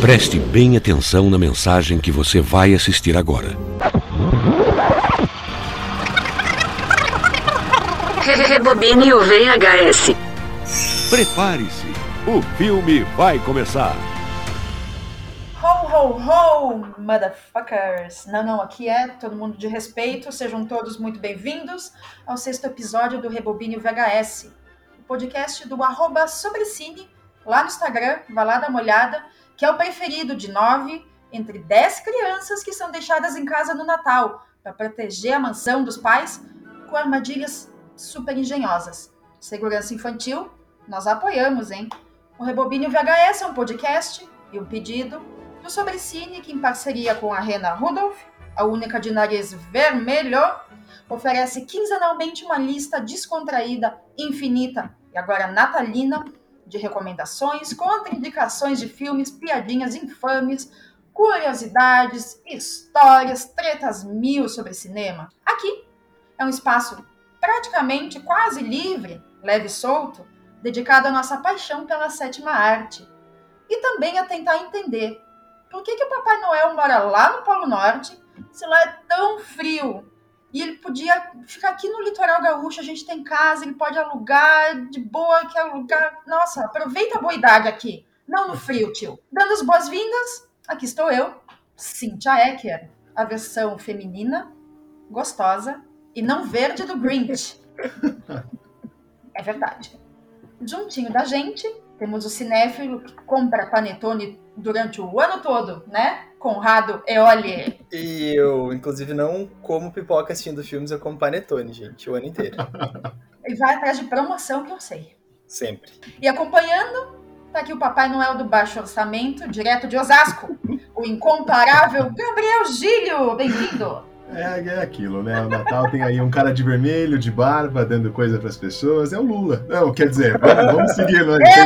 Preste bem atenção na mensagem que você vai assistir agora. Rebobine o VHS. Prepare-se, o filme vai começar. Ho, ho, ho, motherfuckers! Não, não, aqui é todo mundo de respeito, sejam todos muito bem-vindos ao sexto episódio do Rebobine VHS, o podcast do arroba Sobrecine, lá no Instagram, vai lá dar uma olhada, que é o preferido de nove entre dez crianças que são deixadas em casa no Natal para proteger a mansão dos pais com armadilhas super engenhosas. Segurança infantil, nós apoiamos, hein? O Rebobine VHS é um podcast e um pedido do Sobrecine, que em parceria com a Rena Rudolph, a única de nariz vermelho, oferece quinzenalmente uma lista descontraída, infinita e agora natalina de recomendações, contraindicações de filmes, piadinhas infames, curiosidades, histórias, tretas mil sobre cinema. Aqui é um espaço praticamente quase livre, leve e solto, dedicado à nossa paixão pela sétima arte e também a tentar entender por que, que o Papai Noel mora lá no Polo Norte, se lá é tão frio e ele podia ficar aqui no litoral gaúcho, a gente tem casa, ele pode alugar de boa, quer alugar. Nossa, aproveita a boa idade aqui. Não no frio, tio. Dando as boas-vindas, aqui estou eu, Cynthia Ecker, a versão feminina, gostosa e não verde do Grinch. É verdade. Juntinho da gente, temos o cinéfilo que compra panetone durante o ano todo, né? Conrado Eoli. E eu, inclusive, não como pipoca assistindo filmes, eu como panetone, gente, o ano inteiro. E vai atrás de promoção que eu sei. Sempre. E acompanhando, tá aqui o Papai Noel do Baixo Orçamento, direto de Osasco, o incomparável Gabriel Gílio. Bem-vindo! É, é aquilo, né? O Natal tem aí um cara de vermelho, de barba, dando coisa para as pessoas. É o Lula. Não, quer dizer, vamos, vamos seguir, né? Tem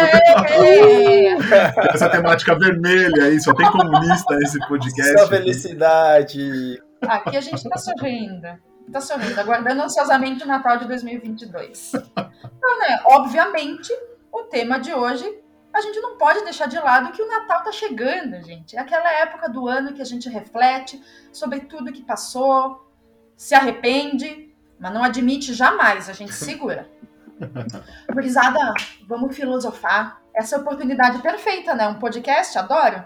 muita coisa. Essa temática vermelha aí, só tem comunista nesse podcast. Só felicidade. Aqui a gente tá sorrindo. Tá sorrindo, aguardando ansiosamente o Natal de 2022. Então, né, obviamente, o tema de hoje a gente não pode deixar de lado que o Natal tá chegando, gente. É aquela época do ano que a gente reflete sobre tudo que passou, se arrepende, mas não admite jamais, a gente segura. Gurizada, vamos filosofar. Essa é a oportunidade perfeita, né? Um podcast, adoro.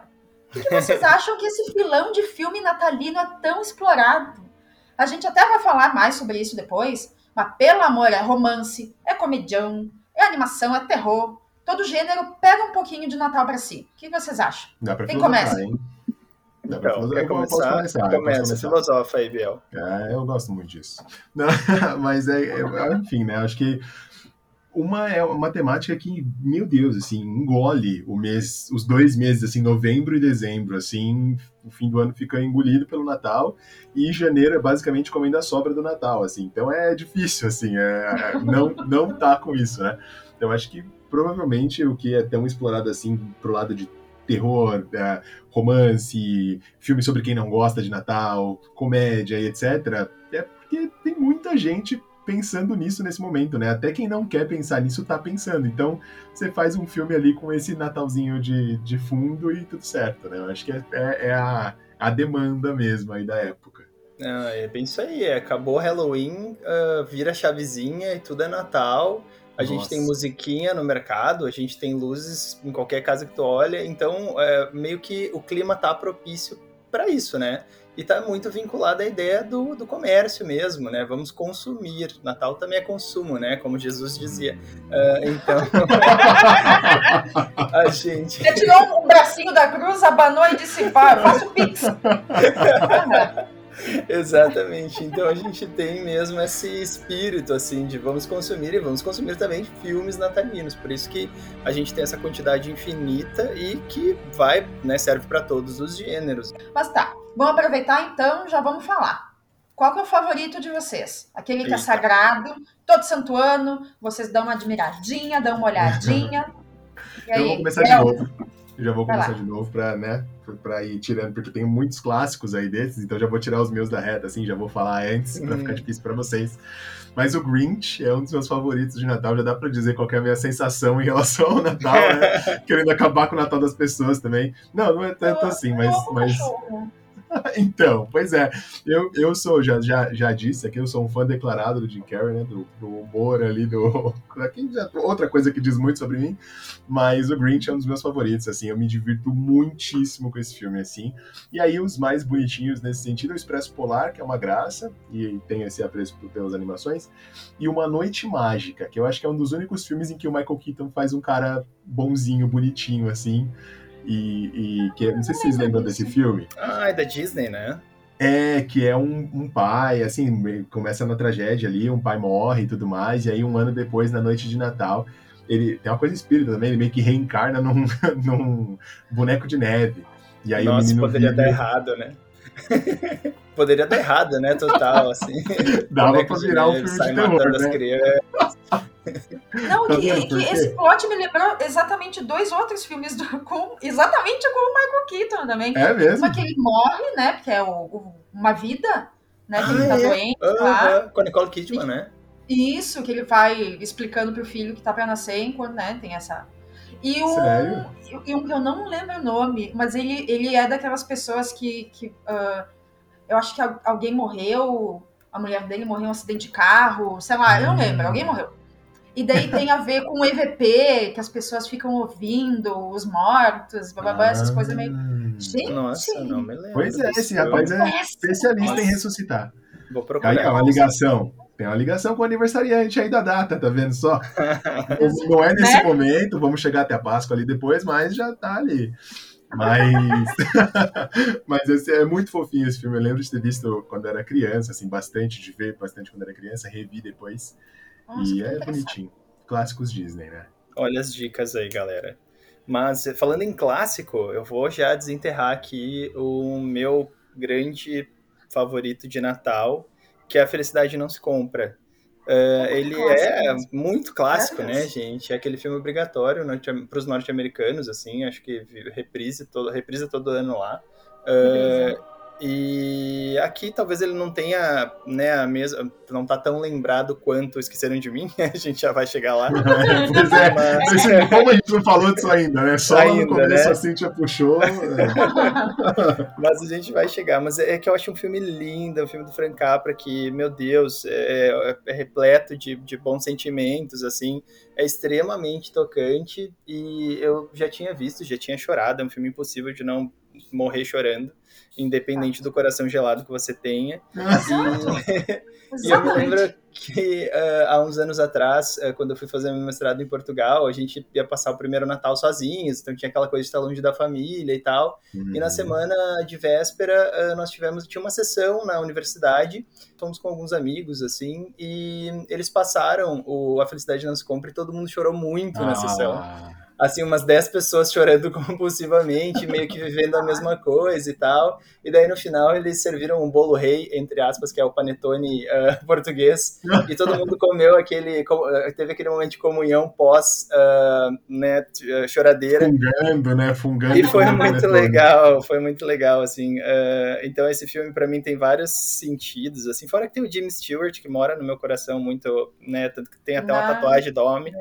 Por que vocês acham que esse filão de filme natalino é tão explorado? A gente até vai falar mais sobre isso depois, mas pelo amor, é romance, é comedião, é animação, é terror todo gênero pega um pouquinho de Natal para si. O que vocês acham? Dá pra Quem começa? hein? Dá Então, filosofar. quer começar? começar. Começa, começar. filosofa aí, Biel. É, eu gosto muito disso. Não, mas é, é- enfim, né? Acho que uma é uma temática que, meu Deus, assim, engole o mês, os dois meses, assim, novembro e dezembro, assim, o fim do ano fica engolido pelo Natal e janeiro é basicamente comendo a sobra do Natal, assim. Então é difícil, assim, é, é- não não tá com isso, né? Então acho que provavelmente o que é tão explorado assim pro lado de terror, é, romance, filme sobre quem não gosta de Natal, comédia e etc. É porque tem muita gente pensando nisso nesse momento, né? Até quem não quer pensar nisso tá pensando. Então, você faz um filme ali com esse Natalzinho de, de fundo e tudo certo, né? Eu acho que é, é- é a, a demanda mesmo aí da época. Ah, é bem isso aí. é, Acabou Halloween, ah, vira chavezinha e tudo é Natal. A gente Nossa. tem musiquinha no mercado, a gente tem luzes em qualquer casa que tu olha. Então, é, meio que o clima tá propício para isso, né? E tá muito vinculado à ideia do, do comércio mesmo, né? Vamos consumir. Natal também é consumo, né? Como Jesus dizia. Ah, então, a gente. Você tirou um bracinho da cruz, abanou e disse, pá, eu faço pix. Exatamente. Então a gente tem mesmo esse espírito assim de vamos consumir e vamos consumir também filmes natalinos. Por isso que a gente tem essa quantidade infinita e que vai, né, serve para todos os gêneros. Mas tá, vamos aproveitar então, já vamos falar. Qual que é o favorito de vocês? Aquele que é sagrado, todo santo ano, vocês dão uma admiradinha, dão uma olhadinha. E Eu aí, vou começar de novo. Eu já vou começar de novo pra, né, pra- ir tirando, porque tem muitos clássicos aí desses, então já vou tirar os meus da reta, assim, já vou falar antes pra Uhum. ficar difícil pra vocês. Mas o Grinch é um dos meus favoritos de Natal, já dá pra dizer qual que é a minha sensação em relação ao Natal, né? Querendo acabar com o Natal das pessoas também. Não, não é tanto Eu- assim, eu mas. amo mas... cachorro. Então, pois é, eu, eu sou, já, já, já disse aqui, eu sou um fã declarado do Jim Carrey, né, do, do humor ali, do... Já- outra coisa que diz muito sobre mim, mas o Grinch é um dos meus favoritos, assim, eu me divirto muitíssimo com esse filme, assim, e aí os mais bonitinhos nesse sentido, o Expresso Polar, que é uma graça, e tem esse apreço pelas animações, e Uma Noite Mágica, que eu acho que é um dos únicos filmes em que o Michael Keaton faz um cara bonzinho, bonitinho, assim, e, e que não sei se vocês lembram desse filme, Ah, é da Disney, né? é, que é um, um pai, assim, começa na tragédia ali, um pai morre e tudo mais, e aí um ano depois, na noite de Natal, ele tem uma coisa espírita também, ele meio que reencarna num, num boneco de neve. E aí o Nossa, menino poderia vive- dar errado, né? poderia dar errado, né? Total, assim. dava pra de virar um filme sai de terror, matando as né? crianças. Não, Tá que, que esse plot me lembrou exatamente dois outros filmes do, com, exatamente com o Michael Keaton também. É mesmo? Só que ele morre, né? Porque é o, o- uma vida, né? Que ele Ah, tá é? doente lá. Aham, Com a Nicole Kidman, né? E Isso, que ele vai explicando pro filho que tá pra nascer, enquanto, né? Tem essa. E o, Sério? e um que eu não lembro o nome, mas ele, ele é daquelas pessoas que. que ah, eu acho que al- alguém morreu, a mulher dele morreu em um acidente de carro, sei lá, eu não lembro, alguém morreu. E daí tem a ver com o EVP, que as pessoas ficam ouvindo os mortos, blá, blá, blá, essas Ah, coisas meio. Gente, Nossa, não me lembro. Pois é, esse rapaz é Nossa. especialista em Nossa. ressuscitar. Vou Aí, procurar. ó, uma ligação. Tem uma ligação com o aniversariante aí da data, tá vendo só? Não é nesse Né? momento, vamos chegar até a Páscoa ali depois, mas já tá ali. Mas, mas esse é muito fofinho esse filme. Eu lembro de ter visto quando era criança, assim, bastante, de ver bastante quando era criança, revi depois. Nossa, e é bonitinho. Clássicos Disney, né? Olha as dicas aí, galera. Mas falando em clássico, eu vou já desenterrar aqui o meu grande favorito de Natal, que é A Felicidade Não Se Compra. Uh, ele clássico é mesmo. muito clássico, né, Maravilhoso. gente? É aquele filme obrigatório para os norte-americanos, assim, acho que reprise todo, reprisa todo ano lá. Uh, e aqui talvez ele não tenha, né, a mesma, não tá tão lembrado quanto Esqueceram de Mim, a gente já vai chegar lá. pois é, Mas- Assim, como a gente não falou disso ainda, né? Só Ainda, no começo né? a Cintia puxou. é. Mas a gente vai chegar. Mas é que eu acho um filme lindo, é um filme do Frank Capra que, meu Deus, é, é repleto de, de bons sentimentos, assim, é extremamente tocante e eu já tinha visto, já tinha chorado, é um filme impossível de não morrer chorando, independente do coração gelado que você tenha. E, e eu me lembro que ah, há uns anos atrás, ah, quando eu fui fazer meu mestrado em Portugal, a gente ia passar o primeiro Natal sozinhos, então tinha aquela coisa de estar longe da família e tal. E na semana de véspera, ah, nós tivemos, tinha uma sessão na universidade, fomos com alguns amigos, assim, e eles passaram o A Felicidade Não Se Compra e todo mundo chorou muito na sessão. Assim, umas 10 pessoas chorando compulsivamente, meio que vivendo a mesma coisa e tal. E daí, no final, eles serviram um bolo rei, entre aspas, que é o panetone ah, português, e todo mundo comeu aquele, ah, teve aquele momento de comunhão pós, ah, né, choradeira. Fungando, né? Fungando. E foi muito panetone. legal, foi muito legal, assim. eh, então esse filme pra mim tem vários sentidos, assim. Fora que tem o Jimmy Stewart, que mora no meu coração muito, né? Tanto que tem até uma Ah. tatuagem do homem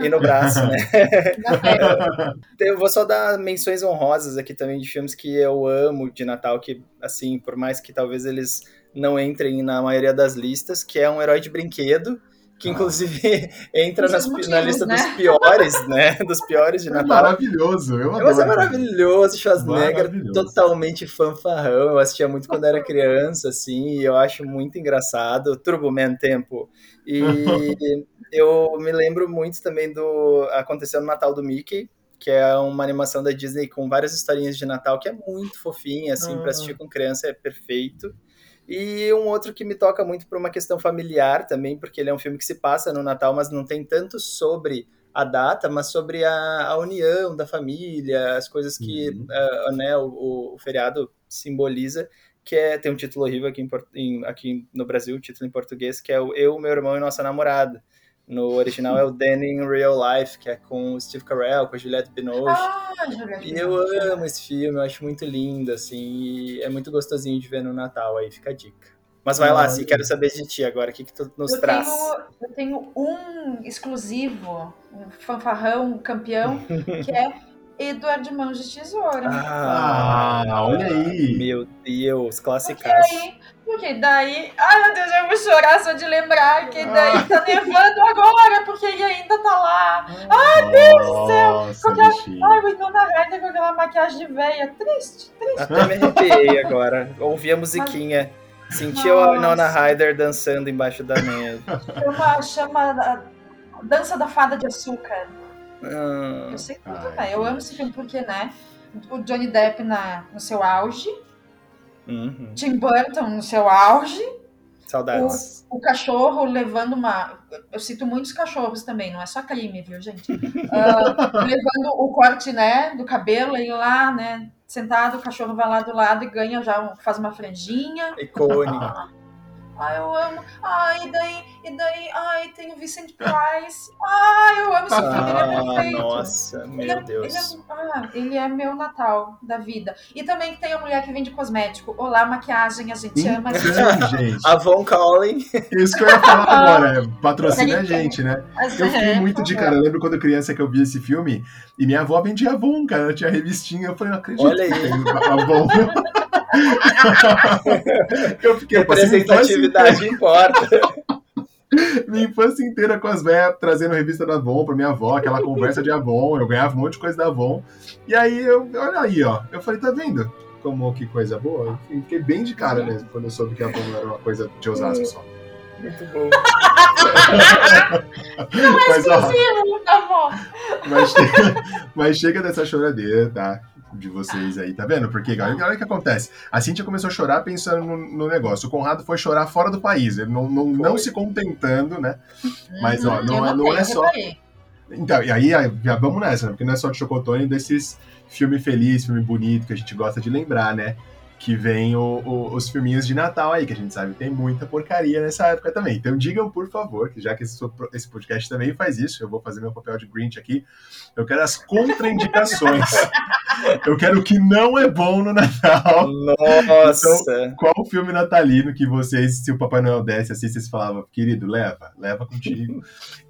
e no braço, né? Eu vou só dar menções honrosas aqui também de filmes que eu amo de Natal, que, assim, por mais que talvez eles não entrem na maioria das listas, que é um herói de brinquedo, que Ah. inclusive entra nas- seus na motivos, lista né? dos piores, né? Dos piores de É Natal. maravilhoso. Eu adoro. Mas é maravilhoso, Schwarzenegger Maravilhoso. totalmente fanfarrão. Eu assistia muito quando era criança, assim, e eu acho muito engraçado. Turbo Man Tempo. E eu me lembro muito também do Aconteceu no Natal do Mickey, que é uma animação da Disney com várias historinhas de Natal, que é muito fofinha, assim, Ah. para assistir com criança é perfeito. E um outro que me toca muito por uma questão familiar também, porque ele é um filme que se passa no Natal, mas não tem tanto sobre a data, mas sobre a, a união da família, as coisas que Uhum. ah, né, o, o feriado simboliza, que é tem um título horrível aqui, em- aqui no Brasil, um título em português, que é o Eu, meu irmão e nossa namorada. No original é o Danny in Real Life, que é com o Steve Carell, com a Juliette Binoche. Ah, Juliette E eu amo esse filme, eu acho muito lindo, assim, e é muito gostosinho de ver no Natal, aí fica a dica. Mas vai lá, Olha. Sim, quero saber de ti agora, o que, que tu nos Eu traz? tenho, eu tenho um exclusivo, um fanfarrão, um campeão, que é Eduardo Mãos de Tesoura. Ah, olha aí. Meu Deus, Porque classicaço. aí, porque daí, ai meu Deus, eu vou chorar só de lembrar que daí tá nevando agora, porque ele ainda tá lá. Ai, Deus do céu! Bichinho. Ai, o Winona Ryder com aquela maquiagem de veia, triste, triste. Até me arrepiei agora. Ouvi a musiquinha. Senti a Nona Nossa. Ryder dançando embaixo da neve. Chama, chama a Dança da Fada de Açúcar. Ah, Eu sei tudo, Ai, velho. Eu amo esse filme porque, né? O Johnny Depp na, no seu auge, uhum. Tim Burton no seu auge, Saudades. o cachorro levando uma. Eu cito muitos cachorros também, não é só crime, viu, gente? Ah, levando o corte, né, do cabelo, ele lá, né, sentado, o cachorro vai lá do lado e ganha já, faz uma franjinha. Icônico. Ai, eu amo. Ai, e daí, e daí, ai, tem o Vincent Price. Ai, eu amo esse filme, ele é Ah, perfeito. nossa, Ele meu é, Deus. Ele é, ah, ele é meu Natal da vida. E também tem a mulher que vende cosmético. Olá, maquiagem, a gente ama. a gente Então, gente, Avon Calling. isso que eu ia falar agora. é, Patrocina a gente, né? Eu fiquei é, muito de cara. Eu lembro quando criança que eu vi esse filme e minha avó vendia Avon, cara. Ela tinha revistinha. Eu falei, não acredito. Olha aí. Avon. eu fiquei eu passei Representatividade importa. minha infância inteira com as velhas trazendo revista da Avon pra minha avó, aquela conversa de Avon. Eu ganhava um monte de coisa da Avon. E aí, eu, olha aí, ó. Eu falei, tá vendo? Como que coisa boa. Eu fiquei bem de cara mesmo quando eu soube que a Avon era uma coisa de Osasco só. Muito bom. Mas, ó, Exclusivo, tá bom. Mas chega, mas chega dessa choradeira, tá? De vocês aí, tá vendo? Porque olha, o que acontece. A Cintia começou a chorar pensando no, no negócio. O Conrado foi chorar fora do país. Ele não, não, não se contentando, né? Mas, ó, não é- não notei, é só-. Então, e aí aí, já vamos nessa, né? Porque não é só de Chocotone desses filme feliz, filme bonito que a gente gosta de lembrar, né? Que vem o- o- os filminhos de Natal aí, que a gente sabe que tem muita porcaria nessa época também. Então digam, por favor, que já que esse, esse podcast também faz isso, eu vou fazer meu papel de Grinch aqui. Eu quero as contraindicações. eu quero o que não é bom no Natal. Nossa. Qual o filme natalino que vocês, se o Papai Noel desse assim, vocês falavam, querido, leva, leva contigo.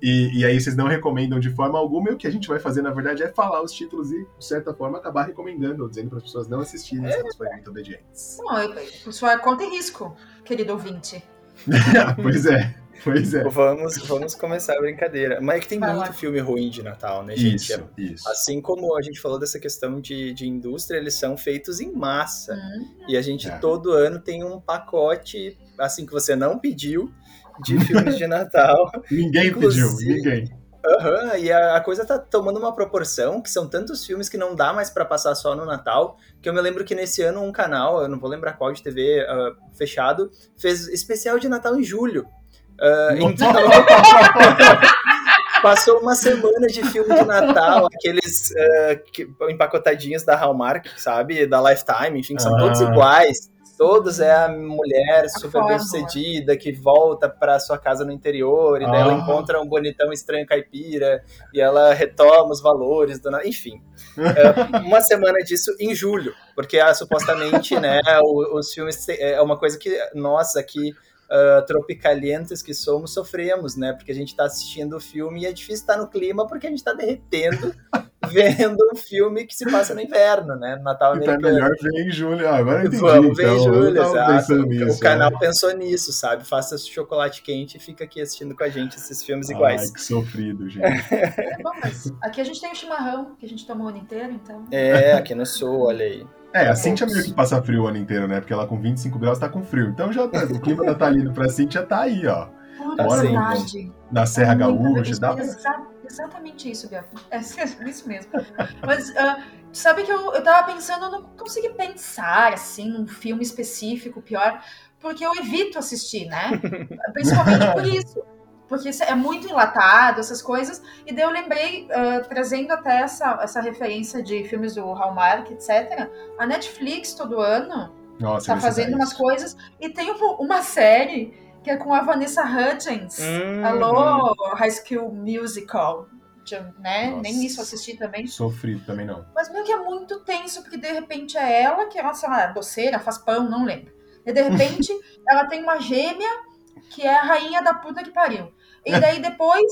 e, e aí vocês não recomendam de forma alguma, e o que a gente vai fazer, na verdade, é falar os títulos e, de certa forma, acabar recomendando, ou dizendo para as pessoas não assistirem se elas forem muito obedientes. Bom, eu- por sua conta e risco, querido ouvinte. pois é, pois é. Vamos, vamos começar a brincadeira. Mas é que tem Vai muito lá. filme ruim de Natal, né, gente? Isso, isso. Assim como a gente falou dessa questão de, de indústria, eles são feitos em massa. Hum. E a gente É. todo ano tem um pacote, assim, que você não pediu, de filmes de Natal. Ninguém pediu, ninguém. Aham, e a, a coisa tá tomando uma proporção que são tantos filmes que não dá mais pra passar só no Natal, que eu me lembro que nesse ano um canal, eu não vou lembrar qual de TV ah, fechado, fez especial de Natal em julho. Ah, então, passou uma semana de filme de Natal, aqueles ah, que- empacotadinhos da Hallmark, sabe? Da Lifetime, enfim, que são Ah. todos iguais. Todos é a mulher super bem sucedida que volta pra sua casa no interior e daí ela Ah. encontra um bonitão estranho caipira e ela retoma os valores do enfim É, uma semana disso em julho porque ah, supostamente né o- os filmes é uma coisa que nós aqui ah, tropicalientes que somos sofremos né porque a gente tá assistindo o filme e é difícil estar no clima porque a gente tá derretendo vendo um filme que se passa no inverno né no Natal Então é americano melhor ver em julho. Ah, agora eu entendi. Vamos ver em julho, exato. O- nisso, o canal né? pensou nisso, sabe? Faça chocolate quente e fica aqui assistindo com a gente esses filmes Ai, iguais. que sofrido, gente. É bom, mas aqui a gente tem o chimarrão, que a gente toma o ano inteiro, então. É, aqui no sul, olha aí. É, a É Cintia meio que passa frio o ano inteiro, né? Porque ela com 25 graus tá com frio. Então já tá, o clima natalino pra Cintia tá aí, ó. Pura Bora, verdade. Na Serra Muita Gaúcha, dá. Exa- exatamente isso, Gato. É isso mesmo. Mas ah, sabe que eu, eu tava pensando, eu não consegui pensar assim num filme específico, pior, porque eu evito assistir, né? Principalmente por isso. Porque é muito enlatado, essas coisas. E daí eu lembrei, ah, trazendo até essa, essa referência de filmes do Hallmark, etc. A Netflix todo ano Nossa, tá eles fazendo umas coisas. E tem uma, série que é com a Vanessa Hudgens. Hum. Alô, High School Musical. Né? Nossa. Nem isso assisti também. Sofrido também não. Mas meio que é muito tenso, porque de repente é ela, que é uma, sei lá, doceira, faz pão, não lembro. E de repente ela tem uma gêmea, que é a rainha da puta que pariu. E daí depois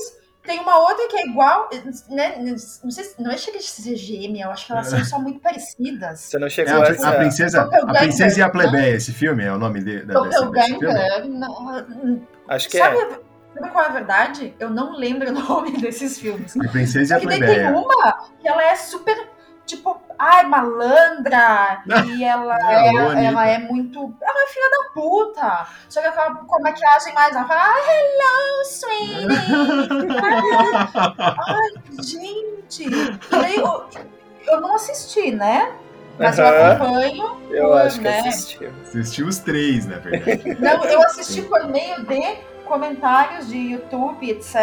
tem uma outra que é igual, né? Não sei se não é chega de ser gêmea, eu acho que elas são só muito parecidas. Você não É chegou a, a a essa... princesa, a princesa e a né? plebeia, esse filme é o nome de, da, desse, desse filme? Doppelganger, não- Acho que sabe, é. sabe qual é a verdade? Eu não lembro o nome desses filmes. A princesa e a que daí tem plebeia. uma que ela é super, tipo, ai, malandra, e ela, É, é, bonita. ela é muito. Ela é filha da puta. Só que ela com a maquiagem mais. Ela fala, ah, hello, sweetie. ai, gente. Eu, eu não assisti, né? Mas eu Aham. acompanho. Eu por, acho que né? assistiu. Assistiu os três, na verdade. Não, eu assisti por meio de comentários de YouTube, etc,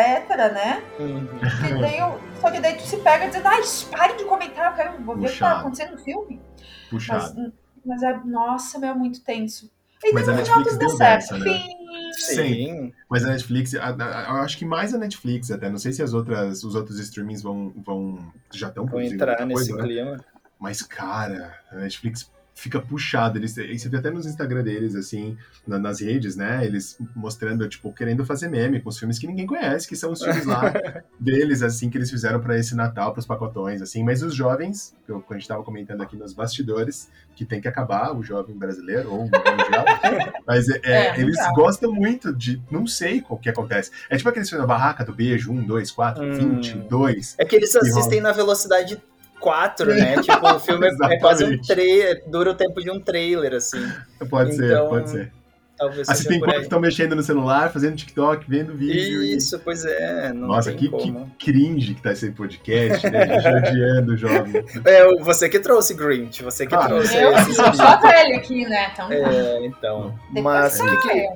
né? Uhum. Que daí eu, só que daí tu se pega dizendo, ai, pare de comentar, eu quero vou ver o que tá acontecendo no filme. Mas, Puxado. mas é, nossa, meu, é muito tenso. E Mas a no final Netflix tudo deu deu certo. dessa, né? Sim. Mas a Netflix, a- a- eu acho que mais a Netflix até, não sei se as outras, os outros streamings vão, vão já estão produzindo entrar nesse coisa, né? clima. Mas, cara, a Netflix fica puxada. Eles, e você vê até nos Instagram deles, assim, na- nas redes, né? Eles mostrando, tipo, querendo fazer meme com os filmes que ninguém conhece, que são os filmes lá deles, assim, que eles fizeram pra esse Natal, pros pacotões, assim. Mas os jovens, que eu- a gente tava comentando aqui nos bastidores, que tem que acabar, o jovem brasileiro, ou o mundial. Mas é, é, É, eles mundial. gostam muito de. Não sei o que acontece. É tipo aqueles filmes da barraca do beijo, 1, 2, 4, Hum. 22. É que eles assistem na velocidade 4, né? tipo, o filme é- quase um trailer, dura o tempo de um trailer, assim. Pode ser, Então, pode ser. Talvez Assistem seja enquanto aí. estão mexendo no celular, fazendo TikTok, vendo vídeo. e- Isso, pois é. Não Nossa, tem que, como. que cringe que tá esse podcast, né? Odiando o jovem. É, você que trouxe Grinch, você que Ah, trouxe Eu esse sou só velha aqui, né? Então, É, então. Mas o que, que.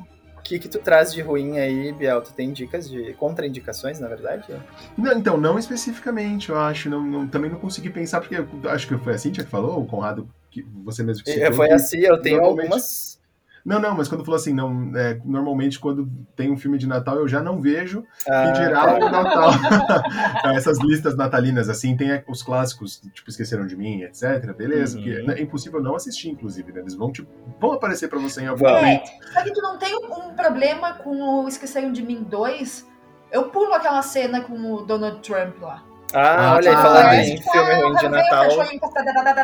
Que, que tu traz de ruim aí, Biel? Tu tem dicas de contraindicações, na verdade? Não, então, não especificamente, eu acho. Não, não- também não consegui pensar, porque eu acho que foi a Cintia que falou, o Conrado, que você mesmo que É, citou, Foi assim, eu tenho algumas. Não, não, mas quando falou assim, não, é, normalmente quando tem um filme de Natal eu já não vejo, Ah, que dirá tá. o Natal. Essas listas natalinas, assim, tem os clássicos, tipo, Esqueceram de Mim, etc. Beleza, Uhum. porque é impossível não assistir, inclusive, né? Eles vão, tipo, vão aparecer pra você em algum Vão. momento. Só que tu não tem um problema com o Esqueceram de Mim 2? Eu pulo aquela cena com o Donald Trump lá. Ah, Ah, olha aí, tá. falando em filme ruim de Natal,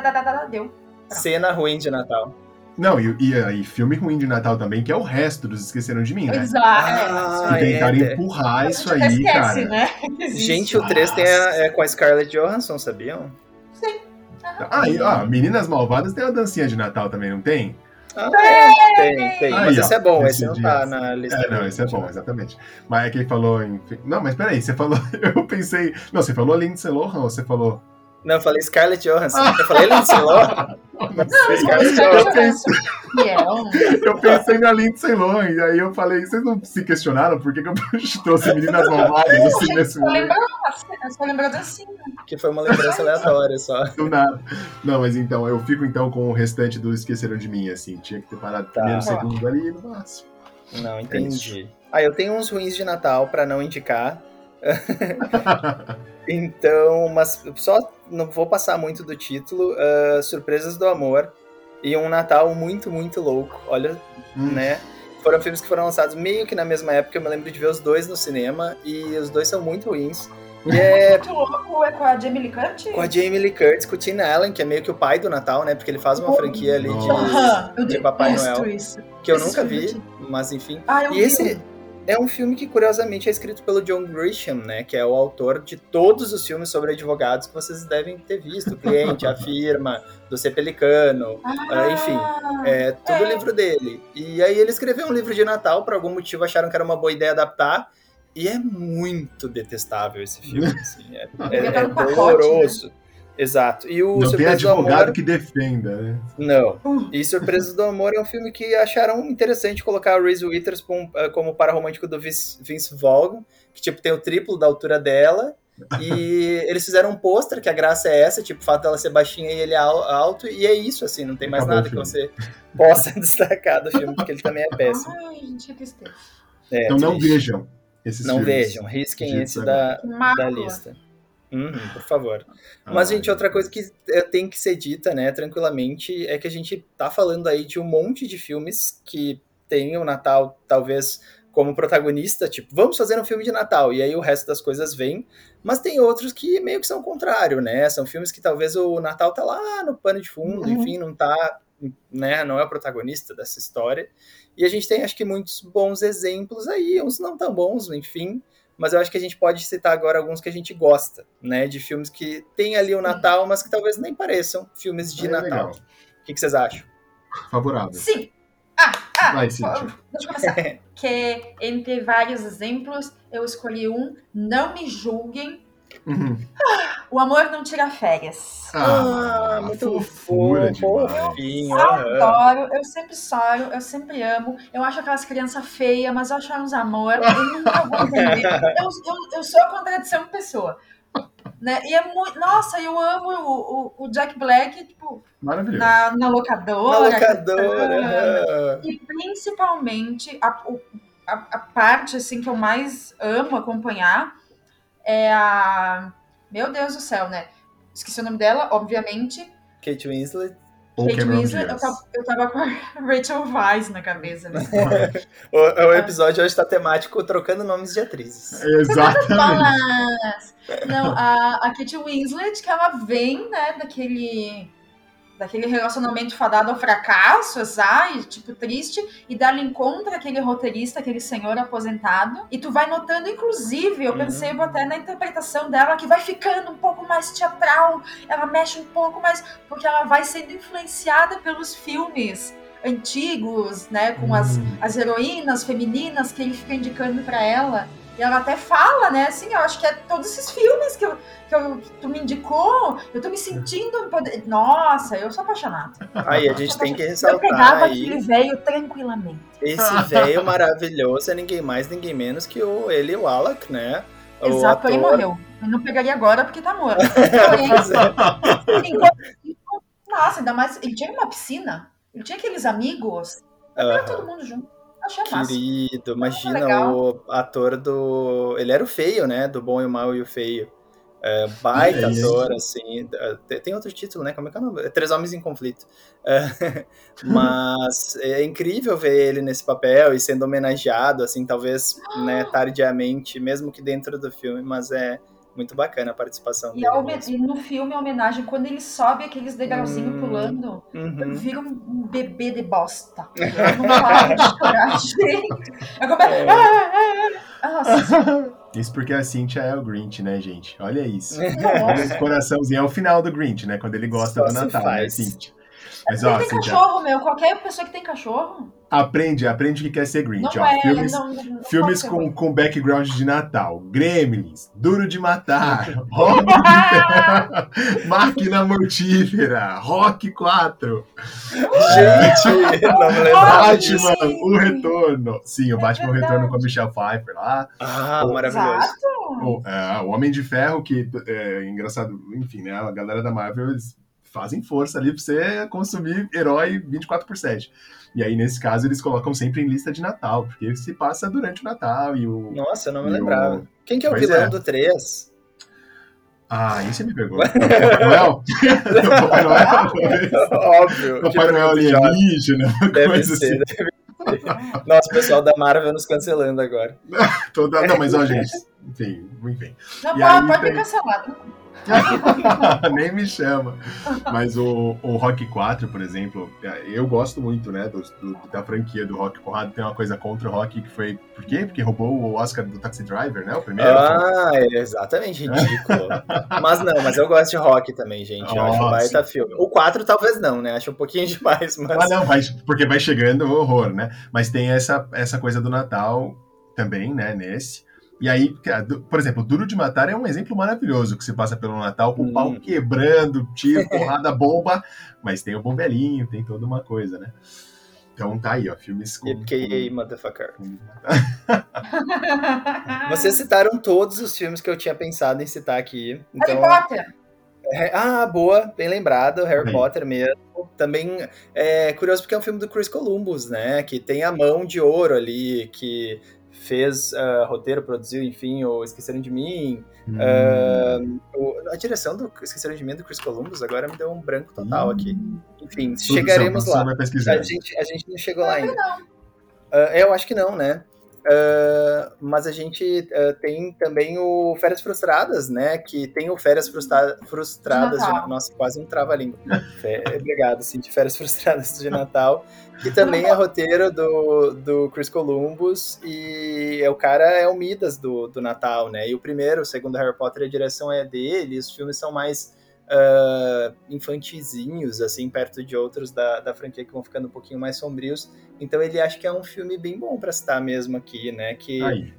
Natal. Deu. cena ruim de Natal. Não, e, e, e filme ruim de Natal também, que é o resto dos Esqueceram de Mim, né? Exato. Ah, E tentaram é. empurrar A isso aí, esquece, cara. né? que. Gente, o 3 tem a- é com a Scarlett Johansson, sabiam? Ah, e, ó, Meninas Malvadas tem uma dancinha de Natal também, não tem? Ah, tem, tem. Aí, Mas ó, esse é bom, esses esse não tá na lista. É, não, esse é bom, exatamente. Mas é que ele falou em. Não, mas peraí, você falou. Eu pensei. Não, você falou Lindsay Lohan ou você falou. Não, eu falei Scarlett Johansson. Eu falei Lindsay Lohan. Não sei. Scarlett eu, pensei, é eu na Lindsay Lohan, e aí eu falei, vocês não se questionaram por que, que eu trouxe Meninas Malvadas assim nesse só momento? lembrando, só lembrando assim. Que foi uma lembrança aleatória só. Do nada. Não, mas então, eu fico então com o restante do Esqueceram de Mim, assim. Tinha que ter parado Tá. primeiro, segundo ali no máximo. Não, entendi. Ah, eu tenho uns ruins de Natal pra não indicar. Então, mas só não vou passar muito do título. ah, Surpresas do Amor e um Natal muito, muito louco. Olha, Hum. né? Foram filmes que foram lançados meio que na mesma época. Eu me lembro de ver os dois no cinema e os dois são muito ruins. E é Muito louco é com a Jamie Lee Curtis? com a Jamie Lee Curtis, com o Tim Allen, que é meio que o pai do Natal, né? Porque ele faz uma franquia ali de, de Papai Noel. isso. que eu Esse nunca vi, mas enfim. Ah, eu E vi esse. É um filme que, curiosamente, é escrito pelo John Grisham, né? Que é o autor de todos os filmes sobre advogados que vocês devem ter visto. O Cliente, A Firma, Do Ser Pelicano, Ah, enfim, é tudo É. livro dele. E aí ele escreveu um livro de Natal, por algum motivo acharam que era uma boa ideia adaptar. E é muito detestável esse filme, assim. É, Devia é, é no pacote, doloroso. Exato. E o Não tem Surpresa do advogado Amor... que defenda, né? Não. E Surpresas do Amor é um filme que acharam interessante colocar a Reese Witherspoon eh, como par romântico do Vince Vaughn, que tipo tem o triplo da altura dela, E eles fizeram um pôster que a graça é essa, tipo, o fato dela ser baixinha e ele al- alto, e é isso, assim, não tem mais Acabou nada que você possa destacar do filme, porque ele também é péssimo. Ai, gente, tristeza. É, Então não vejam esses Não filmes. vejam, risquem esse da, da lista. Uhum, por favor. Mas, Ah, gente, outra coisa que eh, tem que ser dita, né, tranquilamente, é que a gente tá falando aí de um monte de filmes que tem o Natal, talvez, como protagonista, tipo, vamos fazer um filme de Natal, e aí o resto das coisas vem, mas tem outros que meio que são o contrário, né, são filmes que talvez o Natal tá lá no pano de fundo, Uhum. enfim, não tá, né, não é o protagonista dessa história, e a gente tem, acho que, muitos bons exemplos aí, uns não tão bons, enfim, mas eu acho que a gente pode citar agora alguns que a gente gosta, né? De filmes que tem ali o Natal, mas que talvez nem pareçam filmes de É Natal. legal. O que, que vocês acham? Favorável. Sim. Ah, ah, Vai, deixa eu começar. que entre vários exemplos, eu escolhi um. Não me julguem. Uhum. O amor não tira férias. Ah, muito fofura fofo, fofinho. Adoro, eu sempre choro, eu sempre amo. Eu acho aquelas crianças feias, mas eu acho uns amor. Eu nunca vou entender. Eu, eu, eu sou a contradição de pessoa. Né? E é muito. Nossa, eu amo o, o, o Jack Black, tipo, Maravilhoso. na, na locadora. Na locadora. E principalmente a, a, a parte assim que eu mais amo acompanhar é a. Meu Deus do céu, né? Esqueci o nome dela, obviamente. Kate Winslet. Ou Kate Cameron Winslet, eu tava, eu tava com a Rachel Weisz na cabeça. Né? O, o episódio hoje tá temático trocando nomes de atrizes. Exatamente. Não, a, a Kate Winslet, que ela vem, né, daquele, daquele relacionamento fadado ao fracasso, sabe? Tipo, triste, e dela encontra aquele roteirista, aquele senhor aposentado, e tu vai notando, inclusive, eu Uhum. percebo até na interpretação dela, que vai ficando um pouco mais teatral, ela mexe um pouco mais, porque ela vai sendo influenciada pelos filmes antigos, né, com as, Hum. as heroínas femininas que ele fica indicando pra ela. E ela até fala, né? Assim, eu acho que é todos esses filmes que, eu, que, eu- que tu me indicou, eu tô me sentindo. empoder- Nossa, eu sou apaixonada. Aí a gente tem que Eu ressaltar pegava aí. aquele velho tranquilamente. Esse velho maravilhoso é ninguém mais, ninguém menos que o ele, o Alec, né? O Exato, porém ator- morreu. Eu não pegaria agora porque tá morto. Pois é. Porém, enquanto- nossa, ainda mais. Ele tinha uma piscina, ele tinha aqueles amigos. Era todo mundo junto. Achei massa. Querido, imagina legal. o ator do. Ele era o feio, né? Do Bom e o Mal e o Feio. É, baita É, aí? ator, assim. Tem- outro título, né? Como é que é o nome? É Três Homens em Conflito. É, mas é incrível ver ele nesse papel e sendo homenageado, assim, talvez né, tardiamente, mesmo que dentro do filme, mas é muito bacana a participação E, dele. e no filme, a homenagem, quando ele sobe aqueles degrauzinhos Hum. pulando, Uhum. vira um, bebê de bosta. Eu não paro de chorar, gente. Eu começo... É. Ah, ah, ah. Nossa, Isso porque a Cynthia é o Grinch, né, gente? Olha isso. Olha nossa. esse coraçãozinho. É o final do Grinch, né? Quando ele gosta Só do Natal, né, faz. Mas, ó, tem cachorro, meu. Qualquer pessoa que tem cachorro. aprende, aprende o que quer ser Grinch. Não ó. é. filmes não, não filmes com, ruim. com background de Natal. Gremlins, Duro de Matar, Rock de Ferro, Máquina Mortífera, Rock 4, Gente, não me. Batman, sim. O Retorno. Sim, o É Batman O verdade. Retorno com a Michelle Pfeiffer lá. Ah, maravilhoso. Exato. O, é, o Homem de Ferro, que é engraçado, enfim, né? A galera da Marvel eles fazem força ali pra você consumir herói 24 por 7. E aí, nesse caso, eles colocam sempre em lista de Natal, porque se passa durante o Natal e o. Nossa, eu não me E o- lembrava. Quem que é o Pois vilão é. do 3? Ah, aí você me pegou. É o Papai Noel? O Papai Noel? Óbvio. Papai tipo, Noel alienígena, Deve coisa ser, assim. deve ser. Nossa, o pessoal da Marvel nos cancelando agora. Toda... Não, mas ó, gente, enfim, enfim. Não, E pode, aí pode tem- me cancelar. Nem me chama. Mas o, o Rock 4, por exemplo, eu gosto muito, né, do, do- da franquia do Rock. Conrado tem uma coisa contra o Rock que foi. Por quê? Porque roubou o Oscar do Taxi Driver, né? O primeiro. Ah, é exatamente ridículo. mas não, mas eu gosto de rock também, gente. Eu acho um baita filme. O 4 talvez não, né? Acho um pouquinho demais, mas. Ah, não, vai, porque vai chegando o horror, né? Mas tem essa, essa coisa do Natal também, né, nesse. E aí, ah, por exemplo, Duro de Matar é um exemplo maravilhoso que se passa pelo Natal, com o Hum. pau quebrando, tiro, porrada, bomba, mas tem o bom velhinho, tem toda uma coisa, né? Então tá aí, ó, filmes com... AKA Motherfucker. Vocês citaram todos os filmes que eu tinha pensado em citar aqui. Então, Harry Potter. É, Ah, boa, bem lembrado, Harry Aí. Potter mesmo. Também é curioso porque é um filme do Chris Columbus, né? Que tem a mão de ouro ali, que fez ah, roteiro, produziu, enfim, o Esqueceram de Mim. Hum, o- a direção do Esqueceram de Mim do Chris Columbus agora me deu um branco total aqui. Enfim, produção, chegaremos lá. A gente, a gente não chegou lá ainda. Ah, eu acho que não, né? Mas a gente tem também o Férias Frustradas, né? Que tem o Férias Frustra- Frustradas De de Natal. Nossa, quase um trava-língua. Obrigado, sim, de Férias Frustradas de Natal. Que também é roteiro do, do Chris Columbus e é, o cara é o Midas do, do Natal, né? E o primeiro, o segundo Harry Potter, a direção é dele, os filmes são mais ah, infantizinhos, assim, perto de outros da, da franquia que vão ficando um pouquinho mais sombrios. Então ele acha que é um filme bem bom pra citar mesmo aqui, né? Que Aí.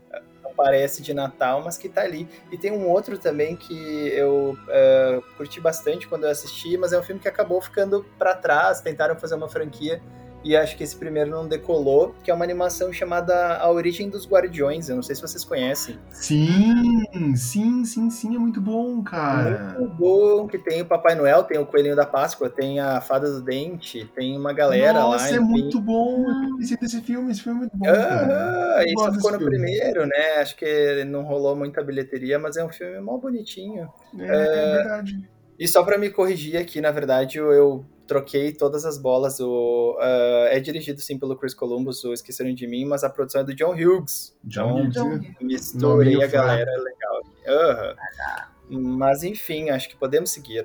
não parece de Natal, mas que tá ali. E tem um outro também que eu eh, curti bastante quando eu assisti, mas é um filme que acabou ficando pra trás. Tentaram fazer uma franquia e acho que esse primeiro não decolou, que é uma animação chamada A Origem dos Guardiões. Eu não sei se vocês conhecem. Sim, sim, sim, sim, é muito bom, cara. Muito bom, que tem o Papai Noel, tem o Coelhinho da Páscoa, tem a Fada do Dente, tem uma galera lá. Nossa, é enfim. muito bom. Eu conheci desse filme, esse filme é muito bom. Ah, isso ficou no filme. primeiro, né? Acho que não rolou muita bilheteria, mas é um filme mó bonitinho. É, é verdade. E só pra me corrigir aqui, na verdade, eu, eu troquei todas as bolas. O, ah, é dirigido sim pelo Chris Columbus, o Esqueceram de Mim, mas a produção é do John Hughes. John Hughes. Misturei a galera legal. Aham. Mas enfim, acho que podemos seguir.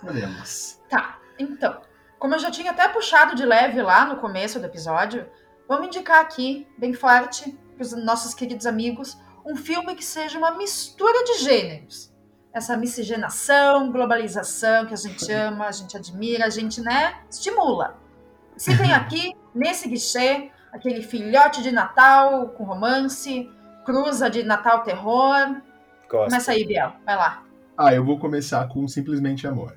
Podemos. Tá, então. Como eu já tinha até puxado de leve lá no começo do episódio, vamos indicar aqui, bem forte, para os nossos queridos amigos, um filme que seja uma mistura de gêneros. Essa miscigenação, globalização que a gente ama, a gente admira, a gente, né, estimula. Se tem aqui, nesse guichê, aquele filhote de Natal com romance, cruza de Natal terror. Gosto. Começa aí, Biel, vai lá. Ah, eu vou começar com Simplesmente Amor.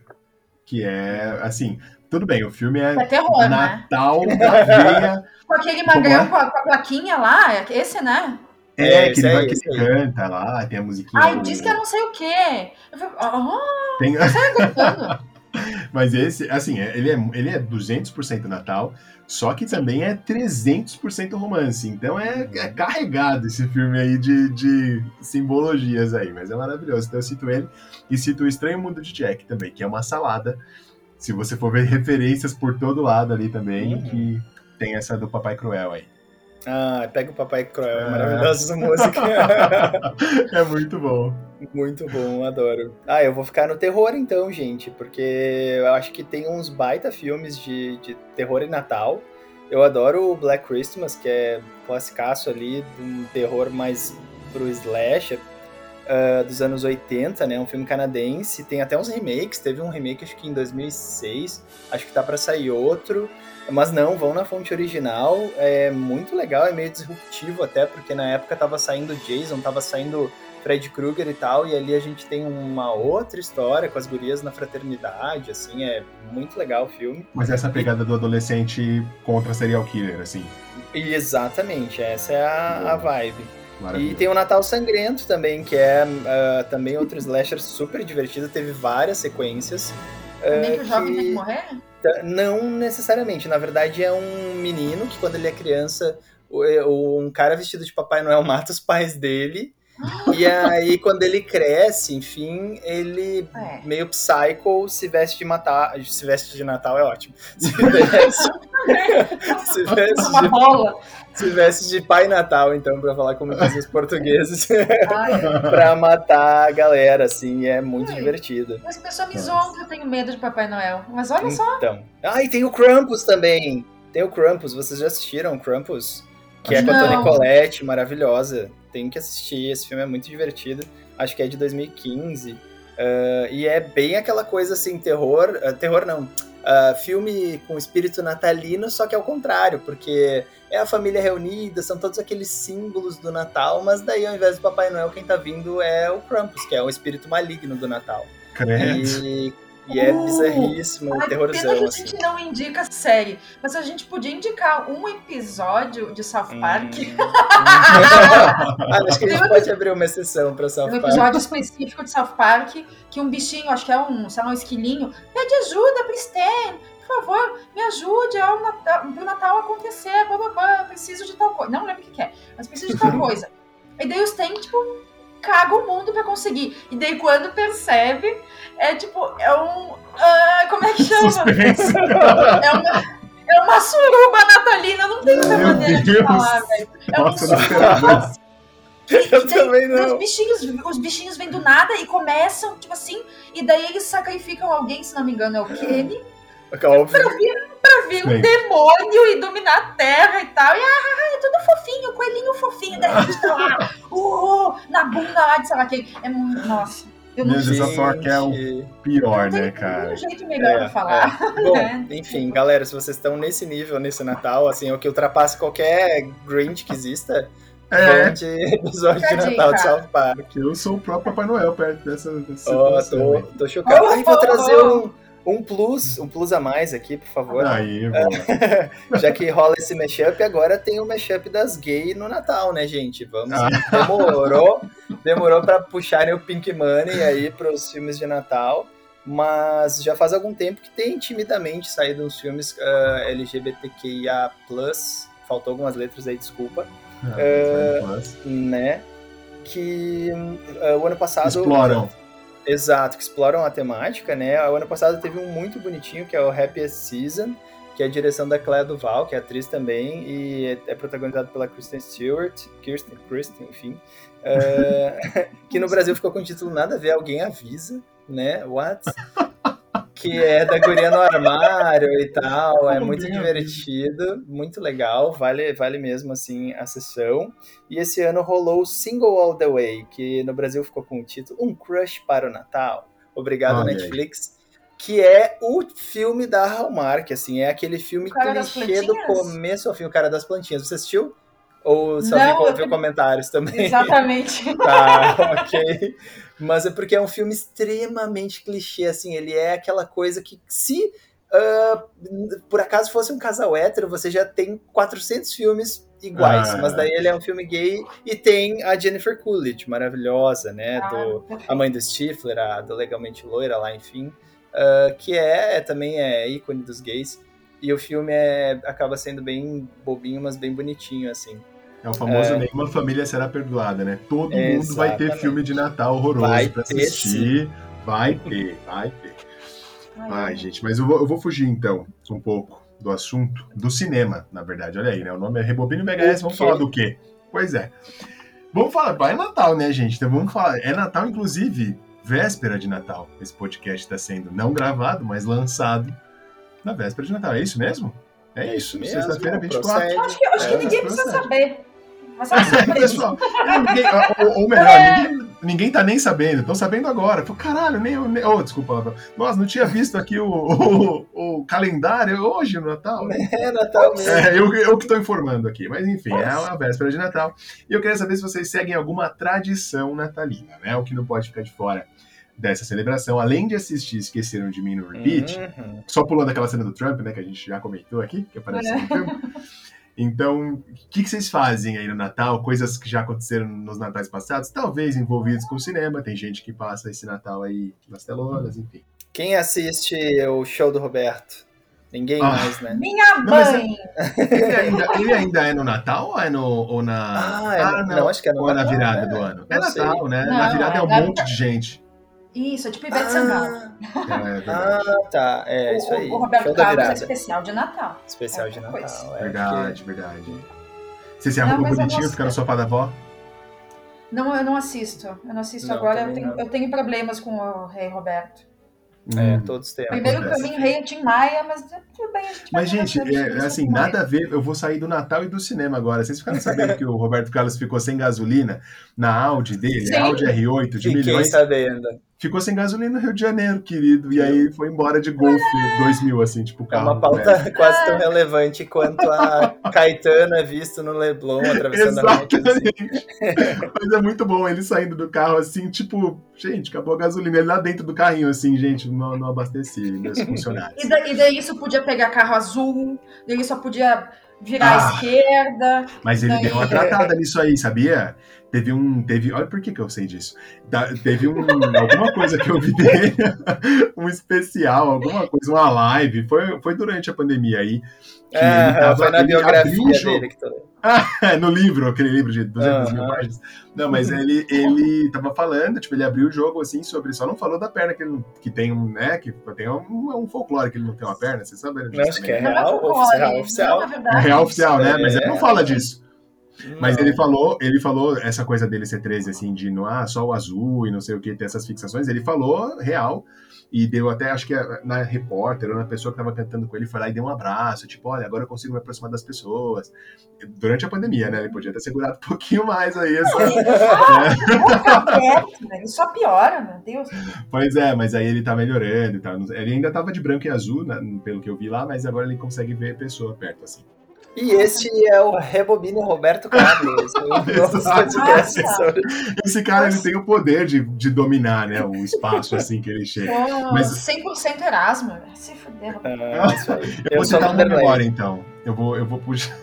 Que é, assim, tudo bem, o filme é É terror, né? Natal da veia. Com aquele magrão é? com a, com a plaquinha lá, é esse, né? É, É, que ele, vai, aí, que ele canta lá, tem a musiquinha. Ai, do- diz que é não sei o quê. Eu falei, ah, tem- cantando. Mas esse, assim, é- ele é, ele é 200% Natal, só que também é 300% romance. Então é, é carregado esse filme aí de, de simbologias aí, mas é maravilhoso. Então eu cito ele e cito o Estranho Mundo de Jack também, que é uma salada. Se você for ver referências por todo lado ali também, Uhum. que tem essa do Papai Cruel aí. Ah, pega o Papai Cruel, é maravilhosa essa música. é muito bom. Muito bom, adoro. Ah, eu vou ficar no terror então, gente, porque eu acho que tem uns baita filmes de, de terror e Natal. Eu adoro o Black Christmas, que é classicaço ali, de um terror mais pro slasher, ah, dos anos 80, né? Um filme canadense. Tem até uns remakes, teve um remake acho que em 2006, acho que tá pra sair outro. Mas não, vão na fonte original, é muito legal, é meio disruptivo até, porque na época tava saindo Jason, tava saindo Fred Krueger e tal, e ali a gente tem uma outra história com as gurias na fraternidade, assim, é muito legal o filme. Mas essa pegada do adolescente contra serial killer, assim. Exatamente, essa é a, a vibe. E Maravilhoso. tem o Natal Sangrento também, que é ah, também outro slasher super divertido, teve várias sequências. Também ah, que o jovem tem que que- morrer? Tá, Não necessariamente. Na verdade, é um menino que, quando ele é criança, o- um cara vestido de Papai Noel mata os pais dele. e aí, quando ele cresce, enfim, ele, É. meio psycho, se veste de matar. Se veste de Natal é ótimo. Se veste, se veste, Uma de, bola. se veste de Pai Natal, então, pra falar como dizem os portugueses, pra matar a galera, assim, é muito Ai. divertido. Mas pessoa me que eu tenho medo de Papai Noel. Mas olha só. Então. Ah, e tem o Krampus também. Tem o Krampus. Vocês já assistiram o Krampus? Que é com a Não. Toni Collette, maravilhosa. Tem que assistir. Esse filme é muito divertido. Acho que é de 2015. Ah, e é bem aquela coisa assim, terror. ah, terror não. Ah, filme com espírito natalino, só que ao contrário, porque é a família reunida, são todos aqueles símbolos do Natal, mas daí ao invés do Papai Noel, quem tá vindo é o Krampus, que é o espírito maligno do Natal. Credo. E E é Uh! bizarríssimo, Ai, pena terrorzão, que a assim. gente não indica série, mas a gente podia indicar um episódio de South Park. Hum. acho que a Tem gente um pode abrir uma exceção pra South um Park. episódio específico de South Park que um bichinho, acho que é um, sei lá, um esquilinho, pede ajuda pra Stan. Por favor, me ajude ao Natal, pro Natal acontecer. Blá, preciso de tal coisa. Não lembro o que, que é, mas preciso de tal coisa. E daí o Stan, tipo, caga o mundo pra conseguir. E daí quando percebe, é tipo, é um. ah, como é que chama? Suspense. É uma. É uma suruba natalina, não tem outra maneira de Deus. falar, velho. É um Nossa, eu esperava isso. Eu Os não. bichinhos, os bichinhos vêm do nada e começam, tipo assim, e daí eles sacrificam alguém, se não me engano, é o Kenny, Óbvio. pra vir um Sim. demônio e dominar a terra e tal. E ah, é tudo fofinho, coelhinho fofinho, daí a gente tá lá, uh, na bunda lá de sei lá quem. É muito. Nossa, eu não sei. essa South Park é o pior, Não tem né, cara? um jeito melhor É, pra falar. Bom, É. enfim, galera, se vocês estão nesse nível, nesse Natal, assim, o que ultrapassa qualquer Grinch que exista, É, de episódio de Natal de. South Park. eu sou o próprio Papai Noel perto dessa, dessa Ó, situação. tô, né? tô chocado. Oh, Ai, vou oh, trazer oh. um, um plus, um plus a mais aqui, por favor. Aí, boa. Já que rola esse mashup, agora tem o mashup das gays no Natal, né, gente? Vamos. Ah. Demorou. Demorou pra puxarem o Pink Money aí pros filmes de Natal. Mas já faz algum tempo que tem timidamente saído uns filmes ah, LGBTQIA. Faltou algumas letras aí, desculpa. Ah, mas- Né? Que ah, o ano passado. Exploram. Exato, que exploram a temática, né? O ano passado teve um muito bonitinho, que é o Happiest Season, que é a direção da Clea Duval, que é atriz também, e é, é protagonizado pela Kristen Stewart, Kirsten, Kristen, enfim, eh, que no Brasil ficou com o título Nada a Ver, Alguém Avisa, né? What? Que é da guria no armário e tal, é muito divertido, muito legal, vale, vale mesmo, assim, a sessão. E esse ano rolou o Single All The Way, que no Brasil ficou com o título Um Crush para o Natal. Obrigado. Netflix. Que é o filme da Hallmark, assim, é aquele filme clichê do começo ao fim, o cara das plantinhas. Você assistiu? Ou só Não, viu, eu- viu comentários também? Exatamente. Tá, ok. Mas é porque é um filme extremamente clichê, assim, ele é aquela coisa que se ah, por acaso fosse um casal hétero, você já tem 400 filmes iguais, Ah. mas daí ele é um filme gay e tem a Jennifer Coolidge, maravilhosa, né, do, a mãe do Stifler, a do Legalmente Loira lá, enfim, ah, que é, também é ícone dos gays, e o filme é, acaba sendo bem bobinho, mas bem bonitinho, assim. É o famoso Nenhuma Família Será Perdoada, né? Todo mundo vai ter filme de Natal horroroso Vai pra ter, assistir. Vai ter, vai ter. Ai, gente, mas eu vou, eu vou fugir então um pouco do assunto do cinema, na verdade. Olha aí, né? O nome é Rebobino VHS, vamos falar do quê? Pois é. Vamos falar, vai Natal, né, gente? Então vamos falar. É Natal, inclusive, véspera de Natal. Esse podcast está sendo não gravado, mas lançado na véspera de Natal. É isso mesmo? É isso, Mesmo, sexta-feira 24. procede. Acho que, acho que É, ninguém precisa saber. Mas é uma. Pessoal, ninguém, ou, ou melhor, ninguém, ninguém tá nem sabendo, estão sabendo agora. Falei, caralho, nem, nem oh, desculpa, nossa, não tinha visto aqui o, o, o calendário hoje no Natal. É Natal mesmo. É, eu, eu que estou informando aqui, mas enfim, é a véspera de Natal. E eu queria saber se vocês seguem alguma tradição natalina, né? O que não pode ficar de fora dessa celebração, além de assistir Esqueceram de Mim no Repeat, Uhum. só pulando aquela cena do Trump, né, que a gente já comentou aqui, que apareceu no filme. Então, o que, que vocês fazem aí no Natal? Coisas que já aconteceram nos natais passados, talvez envolvidos com cinema. Tem gente que passa esse Natal aí nas telonas, enfim. Quem assiste o show do Roberto? Ninguém Ah. mais, né? Minha Não, mas mãe. Ele ainda, ele ainda é no Natal ou é no, ou na. Ah, é no- não, acho que é no ou é na Natal, virada né? do ano? É Não Natal, né? Não, na virada é um é- monte de gente. Isso, é tipo Ivete Sangalo. Ah, É verdade. ah, tá. É O- isso aí. O, Roberto Carlos é especial de Natal. Especial é de Natal. coisa. é, verdade, verdade. Você se arruma bonitinho, fica no sei. sofá da avó? Não, eu não assisto. Eu não assisto Não, agora. Eu tenho, não. eu tenho problemas com o Rei Roberto. é, Hum. todos temos. Primeiro, pra acontece. mim, Rei é Tim Maia, mas tudo bem, a gente Mas, gente, é, gente assim, nada a ver. Eu vou sair do Natal e do cinema agora. Vocês ficaram sabendo que o Roberto Carlos ficou sem gasolina na Audi dele, Sim. Audi R8 de Fiquei milhões? sabendo. Ficou sem gasolina no Rio de Janeiro, querido. E aí foi embora de Golf 2000, assim, tipo, É carro. uma pauta né? quase tão relevante quanto a Caetana visto no Leblon atravessando a rua. Exatamente. Mas é muito bom ele saindo do carro assim, tipo, gente, acabou a gasolina. Ele lá dentro do carrinho, assim, gente, não, não abasteci meus funcionários. E, e daí isso podia pegar carro azul, daí só podia virar à Ah. esquerda. Mas ele Daí- deu uma tratada nisso aí, sabia? Teve um. Teve, olha por que, que eu sei disso. Da- teve um, alguma coisa que eu vi dele, um especial, alguma coisa, uma live. Foi, foi durante a pandemia aí. Que ele É, tava- foi na ele biografia o jogo. dele que tu no livro, aquele livro de 200 mil páginas. Não, mas ele, ele tava falando, tipo, ele abriu o jogo assim sobre. Só não falou da perna que, ele, não- que tem um, né? Que tem um, um folclore que ele não tem uma perna, você sabe? Não, acho que é Não real, folclore, oficial, não, oficial. na É verdade. real oficial, né? Mas ele não fala disso. Mas Não. ele falou, ele falou essa coisa dele ser 13, assim, de no, ah, só o azul e não sei o que, ter essas fixações. Ele falou real e deu até, acho que na repórter ou na pessoa que tava cantando com ele, foi lá e deu um abraço, tipo, olha, agora eu consigo me aproximar das pessoas. Durante a pandemia, né? Ele podia ter segurado um pouquinho mais aí. Essa... Fica perto, né? Ele só piora, meu Deus. Pois é, mas aí ele tá melhorando e tal. Ele ainda tava de branco e azul, né, pelo que eu vi lá, mas agora ele consegue ver a pessoa perto, assim. E este é o Rebobino Roberto Carlos, Esse cara, ele tem o poder de, de dominar, né, o espaço, assim, que ele chega. Pô, Mas- 100% Erasmo. Se fuder. Ah. Eu, Eu vou citar uma memória, então. Eu vou, eu vou puxar.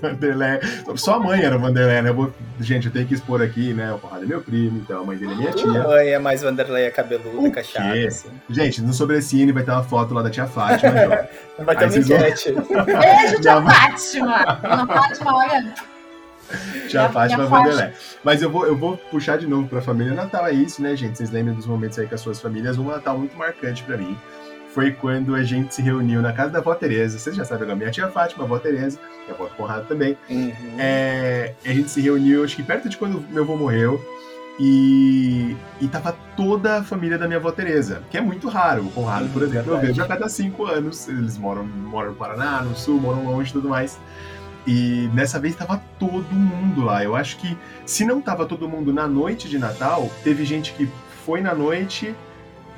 Vanderlei. Só a mãe era o Vanderlei, né? Eu vou... Gente, eu tenho que expor aqui, né? O Conrado é meu primo, então a mãe dele é minha tia. mãe é mais Vanderlei, é cabeluda, quê? assim. Gente, no Sobrecine vai ter uma foto lá da tia Fátima. Vai ter uma vocês vão- enquete. Beijo, tia Fátima. Dona Fátima, olha. tia Minha- Fátima minha Vanderlei. Mas eu vou, eu vou puxar de novo pra família Natal. É isso, né, gente? Vocês lembram dos momentos aí com as suas famílias? Um Natal muito marcante pra mim. Foi quando a gente se reuniu na casa da avó Tereza. Vocês já sabem, a minha tia Fátima, a avó Tereza, e a avó do Conrado também. Uhum. É, a gente se reuniu, acho que perto de quando meu avô morreu. E, e tava toda a família da minha avó Tereza, que é muito raro. O Conrado, por Uhum, exemplo, eu vejo a cada cinco anos. Eles moram, moram no Paraná, no Sul, moram longe e tudo mais. E nessa vez tava todo mundo lá. Eu acho que se não tava todo mundo na noite de Natal, teve gente que foi na noite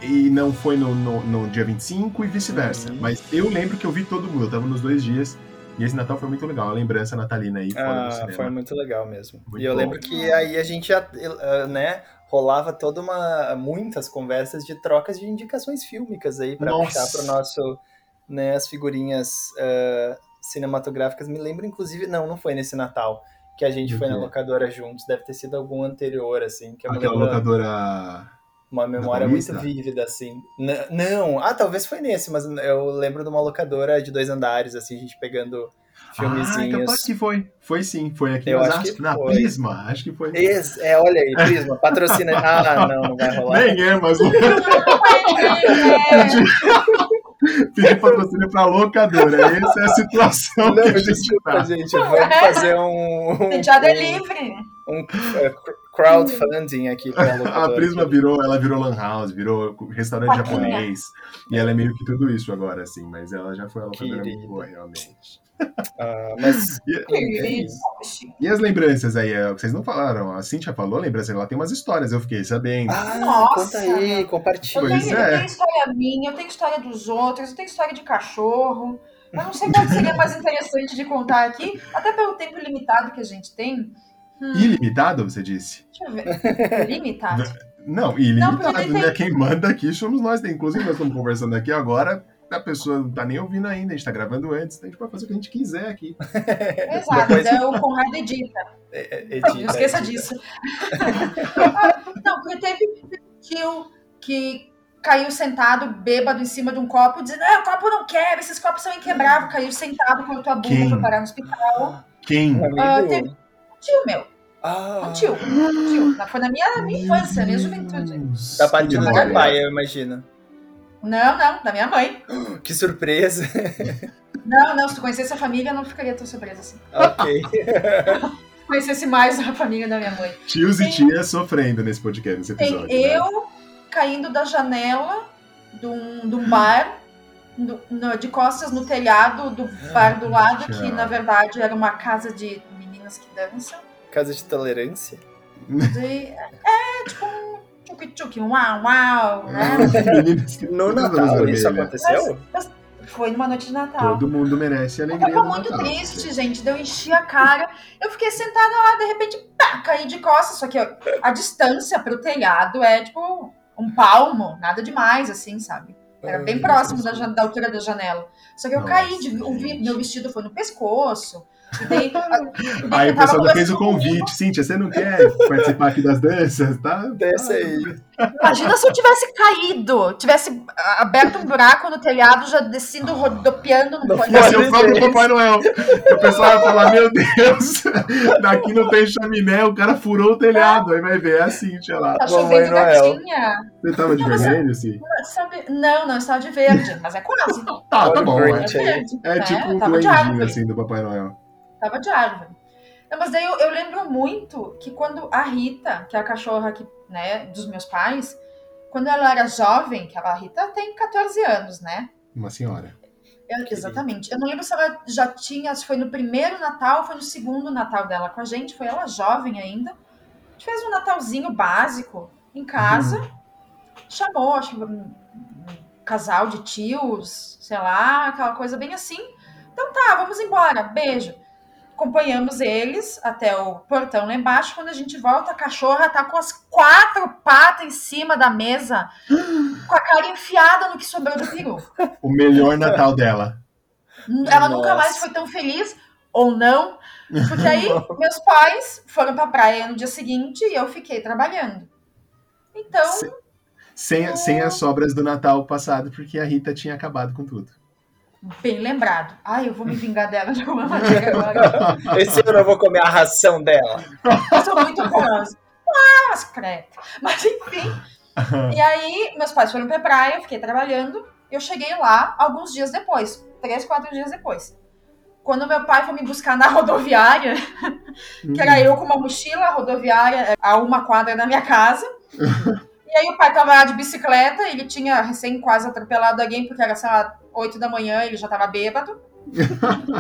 e não foi no, no, no dia 25 e vice-versa. Uhum. Mas eu lembro que eu vi todo mundo, eu tava nos dois dias. E esse Natal foi muito legal, uma lembrança natalina aí fora do Ah, foi muito legal mesmo. Muito e eu bom. lembro que aí a gente já, eh, né, rolava toda uma muitas conversas de trocas de indicações fílmicas aí pra Nossa. puxar pro nosso, né, as figurinhas eh, cinematográficas. Me lembro inclusive, não, não foi nesse Natal que a gente foi na locadora juntos, deve ter sido algum anterior assim, que eu Aquela lembro locadora. Uma memória muito vívida assim. N- não, ah, talvez foi nesse, mas eu lembro de uma locadora de dois andares assim, a gente pegando Ah, filmezinhos. capaz que foi. Foi sim, foi aqui Eu acho que na foi. Prisma, acho que foi. Esse- é, olha aí, Prisma, patrocina. Ah, não, não vai rolar. Nem é, mas É, pedir patrocínio pra locadora. Essa é a situação Não, que a gente desculpa, tá. gente. Vamos fazer um, um, Penteado é livre. um, é, crowdfunding aqui pra A. Prisma virou, ela virou lan house, virou restaurante Paquinha. japonês. E ela é meio que tudo isso agora, assim, mas ela já foi uma locadora muito boa, realmente. Ah, mas, E, enfim, e as lembranças aí, é, vocês não falaram, a Cintia falou, lembrança, ela tem umas histórias, eu fiquei sabendo. ah, Nossa, conta aí, Eu compartilha. Pois tenho, é. eu tenho história minha, eu tenho história dos outros, eu tenho história de cachorro. Eu não sei qual seria mais interessante de contar aqui, até pelo tempo limitado que a gente tem. Hum, Ilimitado, você disse? deixa eu ver. Limitado. Não, ilimitado, Não, porque tem- né? Quem manda aqui somos nós. Inclusive, nós estamos conversando aqui agora, a pessoa não tá nem ouvindo ainda, a gente tá gravando antes, então a gente pode fazer o que a gente quiser aqui. Exato, Depois- é o Conrado edita. É, é, Não edita, esqueça edita. disso. não, porque teve um tio que caiu sentado, bêbado, em cima de um copo, dizendo: Ah, o copo não quebra, esses copos são inquebráveis. Caiu sentado, cortou a bunda, Quem? foi parar no hospital. Quem? Um amigo. Teve- Tio meu, Ah, um tio. Um tio. Na- Foi na minha, minha infância, minha juventude. Deus, da parte do pai, eu imagino. Não, não, da minha mãe. Que surpresa. Não, não, se tu conhecesse a família, eu não ficaria tão surpresa assim. ok. Se conhecesse mais a família da minha mãe. Tios e Tem- tias sofrendo nesse podcast, nesse Tem episódio. né? eu caindo da janela de um, de um bar, do- no- de costas no telhado do bar do lado, que na verdade era uma casa de meninas que dançam. Casa de tolerância. De- é tipo um tchuk-tchuk um uau, uau, né? No Natal isso aconteceu? Mas foi numa noite de Natal. Todo mundo merece Eu alegria. tava no muito Natal. triste, gente. Daí eu enchi a cara. Eu fiquei sentada lá, de repente, pá, caí de costas. Só que ó, a distância pro telhado é tipo um palmo, nada demais, assim, sabe? Era bem próximo da, da altura da janela. Só que eu Nossa, caí, de, o meu vestido foi no pescoço. Daí, Aí o pessoal já fez o comigo. convite. Cíntia, você não quer participar aqui das danças? Tá? Desce aí. Imagina se eu tivesse caído, tivesse aberto um buraco no telhado, já descendo, rodopiando no. Ia ser o próprio. Papai Noel. O pessoal vai falar, meu Deus, daqui não tem chaminé, o cara furou o telhado. Aí vai ver, é a Cíntia lá. Tá chovendo Noel. gatinha. Você tava de Não, é- vermelho, sim? Sabe? Não, não, eu estava de verde, mas é quase. Tá, tá o bom. É, aí. verde, é né? tipo um duendinho, árvore. assim, do Papai Noel. Tava de árvore. Não, mas daí eu, eu lembro muito que quando a Rita, que é a cachorra que, né, dos meus pais, quando ela era jovem, que a Rita tem 14 anos, né? Uma senhora. Eu- exatamente. Eu não lembro se ela já tinha, se foi no primeiro Natal ou foi no segundo Natal dela com a gente. Foi ela jovem ainda. A gente fez um Natalzinho básico em casa. Chamou, acho que um, um casal de tios, sei lá, aquela coisa bem assim. Então tá, vamos embora. Beijo. Acompanhamos eles até o portão lá embaixo. Quando a gente volta, a cachorra tá com as quatro patas em cima da mesa, com a cara enfiada no que sobrou do peru. O melhor Natal dela. Ela nunca Nossa. mais foi tão feliz, ou não, porque aí meus pais foram pra praia no dia seguinte e eu fiquei trabalhando. Então, Se- Sem, sem as sobras do Natal passado, porque a Rita tinha acabado com tudo. Bem lembrado. Ai, eu vou me vingar dela de alguma maneira agora. Esse ano eu vou comer a ração dela. Eu sou muito curiosa. Ah, credo. Mas enfim. E aí, meus pais foram pra praia, eu fiquei trabalhando. Eu cheguei lá alguns dias depois, três, quatro dias depois. Quando meu pai foi me buscar na rodoviária, que era eu com uma mochila rodoviária a uma quadra da minha casa. E aí o pai tava lá de bicicleta, ele tinha recém quase atropelado alguém, porque era, sei lá, 8 da manhã, ele já tava bêbado.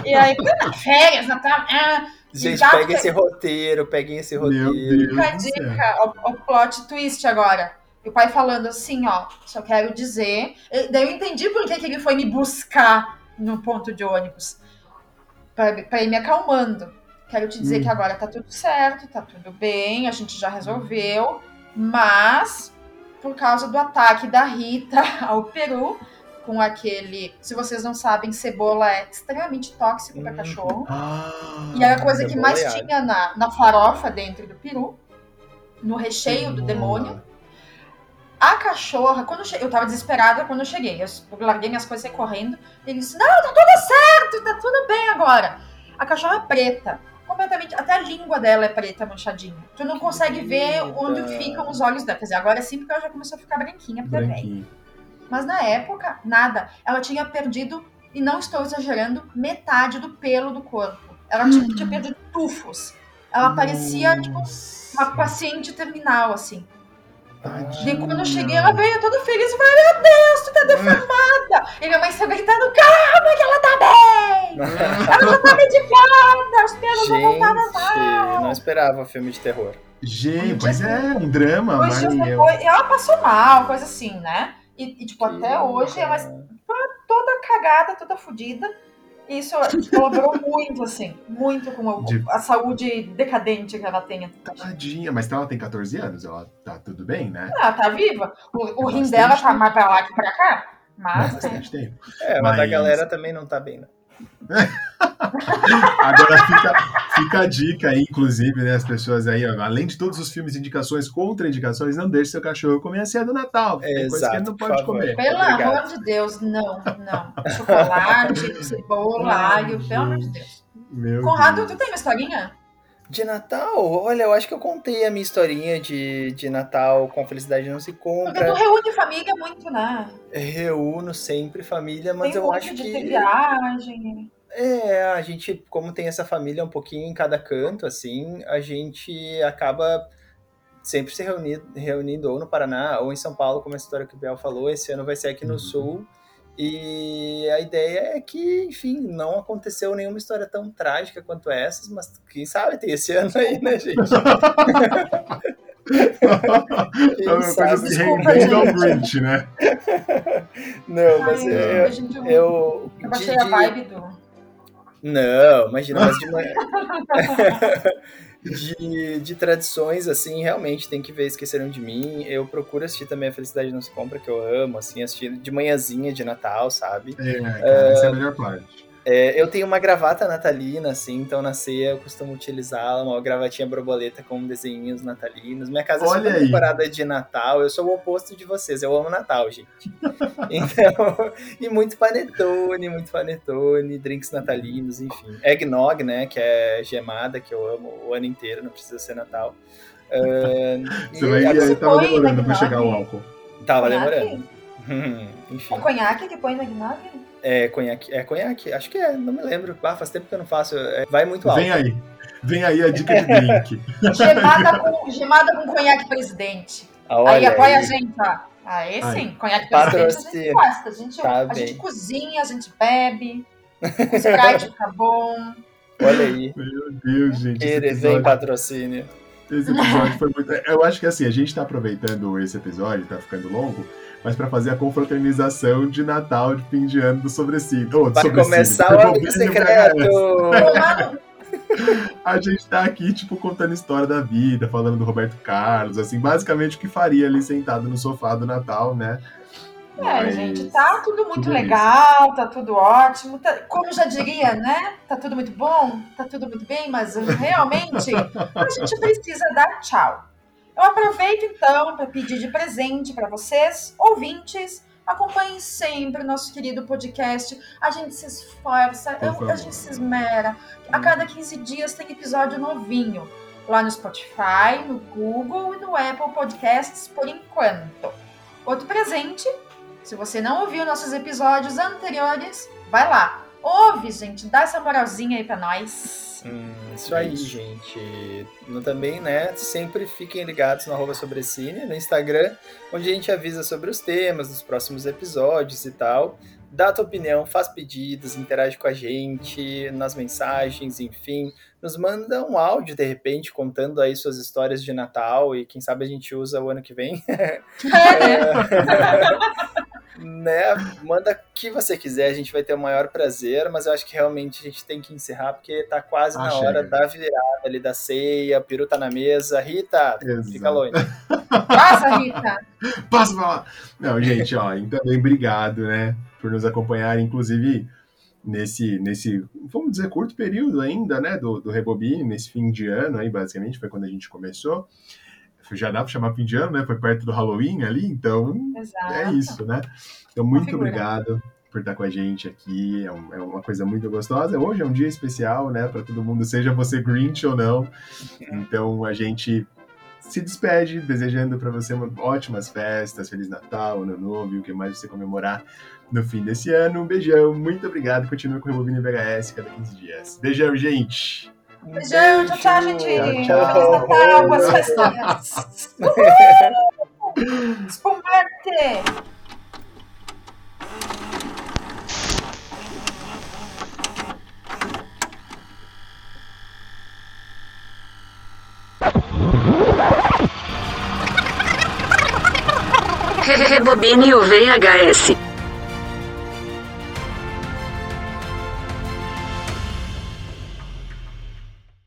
E aí, férias, Natal. Ah, Gente, Já pega que- esse roteiro, peguem esse roteiro. Fica a dica, o, o plot twist agora. E o pai falando assim, ó, só quero dizer. E Daí eu entendi por que, que ele foi me buscar no ponto de ônibus. Pra, pra ir me acalmando. Quero te dizer Hum. que agora tá tudo certo, tá tudo bem, a gente já resolveu. Mas, por causa do ataque da Rita ao Peru, com aquele. Se vocês não sabem, cebola é extremamente tóxico para Hum. cachorro. Ah, E era a coisa que Cebola mais alho. tinha na, na farofa dentro do peru, no recheio do demônio. A cachorra, quando eu, che... eu tava desesperada quando eu cheguei, eu larguei minhas coisas e correndo. Ele disse: Não, tá tudo certo, tá tudo bem agora. A cachorra é preta, completamente, até a língua dela é preta, manchadinha. Tu não consegue ver onde ficam os olhos dela. Quer dizer, agora sim, porque ela já começou a ficar branquinha, porque é velha. Mas na época, nada. Ela tinha perdido, e não estou exagerando, metade do pelo do corpo. Ela tinha, tinha perdido tufos. Ela parecia, tipo, uma paciente terminal, assim. Tadinha. E quando eu cheguei, ela veio toda feliz e falou: Meu Deus, tu tá deformada! E minha mãe se gritando: Calma, que ela tá bem! Ela já tá medicada, os pelos vão voltar Gente, normal. não esperava filme de terror. Gente, pois é, um drama, mas depois, e ela passou mal, coisa assim, né? E, e, tipo, até Que hoje ela toda cagada, toda fodida. E isso colaborou muito, assim, muito com a, De- a saúde decadente que ela tem. Tadinha, mas ela tem 14 anos, ela tá tudo bem, né? Ela tá viva. O, o rim dela tá mais pra lá que pra cá. Mas, né? Bastante tempo. É, mas, a Mas- galera também não tá bem, né? Agora fica, fica a dica aí, inclusive, né? As pessoas aí, ó, além de todos os filmes e indicações, contraindicações, não deixe seu cachorro comer a ceia do Natal. Tem coisa que Exato, ele não pode comer. Pelo Obrigado. amor de Deus, não, não. Chocolate, cebola, alho, pelo amor de Deus. Meu Conrado, Deus. tu tem uma historinha? De Natal? Olha, eu acho que eu contei a minha historinha de, de Natal com Felicidade Não Se Porque tu Compra. reúne família muito, né? Reúno sempre família, mas tem eu acho de que. ter viagem. É, a gente, como tem essa família um pouquinho em cada canto, assim, a gente acaba sempre se reunindo, reunindo ou no Paraná ou em São Paulo, como a história que o Biel falou. Esse ano vai ser aqui no Uhum. Sul. E a ideia é que, enfim, não aconteceu nenhuma história tão trágica quanto essas, mas quem sabe tem esse ano aí, né, gente? É uma coisa Desculpa, reinventa o gente. Grinch, né? Não, mas Ai, em dia eu, eu. eu baixei de- a vibe do. Não, imagina, mas de manhã. de, de tradições, assim, realmente tem que ver Esqueceram de Mim. Eu procuro assistir também A Felicidade Não Se Compra, que eu amo, assim, assistir de manhãzinha de Natal, sabe? É, cara, essa é a melhor parte. É, eu tenho uma gravata natalina, assim, então na ceia eu costumo utilizá-la, uma gravatinha borboleta com desenhinhos natalinos. Minha casa é Olha super aí. decorada de Natal, eu sou o oposto de vocês, eu amo Natal, gente. Então, e muito panetone, muito panetone, drinks natalinos, enfim. Eggnog, né, que é gemada, que eu amo o ano inteiro, não precisa ser Natal. Ah, Você vai agora- Você tava põe demorando pra chegar o álcool. Tava Conhaque? demorando. Hum, enfim. É conhaque que põe no eggnog? É conhaque, é conhaque, acho que é, não me lembro. Ah, faz tempo que eu não faço. é, vai muito alto. Vem aí. Vem aí a dica de drink. Gemada com, gemada com conhaque presidente. Olha aí apoia a aí. gente, ó. Aí Aí. sim, conhaque presidente a gente Patrocínio. gosta. A gente, Tá a gente cozinha, a gente bebe. O Sprite fica bom. Olha aí. Meu Deus, gente. Esse Ele vem episódio, patrocínio. esse episódio foi muito. Eu acho que assim, a gente tá aproveitando esse episódio, tá ficando longo, mas pra fazer a confraternização de Natal, de fim de ano do Sobrecídio. Oh, do Vai começar o amigo secreto. A gente tá aqui, tipo, contando história da vida, falando do Roberto Carlos, assim, basicamente o que faria ali sentado no sofá do Natal, né? É, Mas- gente, tá tudo muito tudo legal, tá tudo ótimo. tá- como já diria, né? Tá tudo muito bom, tá tudo muito bem, mas realmente a gente precisa dar tchau. Eu aproveito então para pedir de presente para vocês, ouvintes. Acompanhem sempre o nosso querido podcast. A gente se esforça, eu- a gente se esmera. A cada 15 dias tem episódio novinho. Lá no Spotify, no Google e no Apple Podcasts por enquanto. Outro presente, se você não ouviu nossos episódios anteriores, vai lá. Ouve, gente, dá essa moralzinha aí pra nós. Hum, isso aí, Isso. gente. No, também, né? Sempre fiquem ligados no arroba Sobrecine, no Instagram, onde a gente avisa sobre os temas dos próximos episódios e tal. Dá a tua opinião, faz pedidos, interage com a gente nas mensagens, enfim. Nos manda um áudio, de repente, contando aí suas histórias de Natal e quem sabe a gente usa o ano que vem. né? Manda o que você quiser, a gente vai ter o maior prazer, mas eu acho que realmente a gente tem que encerrar, porque tá quase Ah, na chega. hora da virada ali da ceia, o peru tá na mesa. Rita, Exato. fica longe. Passa, Rita. Passa pra lá! Não, gente, ó, também obrigado, né, por nos acompanhar, inclusive nesse, nesse, vamos dizer, curto período ainda, né, do, do Rebobine, nesse fim de ano aí, basicamente, foi quando a gente começou. Já dá pra chamar fim de ano, né, foi perto do Halloween ali, então Exato. é isso, né? Então, muito obrigado por estar com a gente aqui. É, um- é uma coisa muito gostosa. Hoje é um dia especial, né? Para todo mundo, seja você Grinch ou não. Então, a gente se despede, desejando para você uma- ótimas festas, Feliz Natal, Ano Novo e o que mais você comemorar no fim desse ano. Um beijão, muito obrigado. Continue com o Rebobine VHS cada 15 dias. Beijão, gente! Um Beijão, tchau, tchau, gente. Feliz. Natal, boas festinhas. Uhul! Espumante! Rebobine o VHS.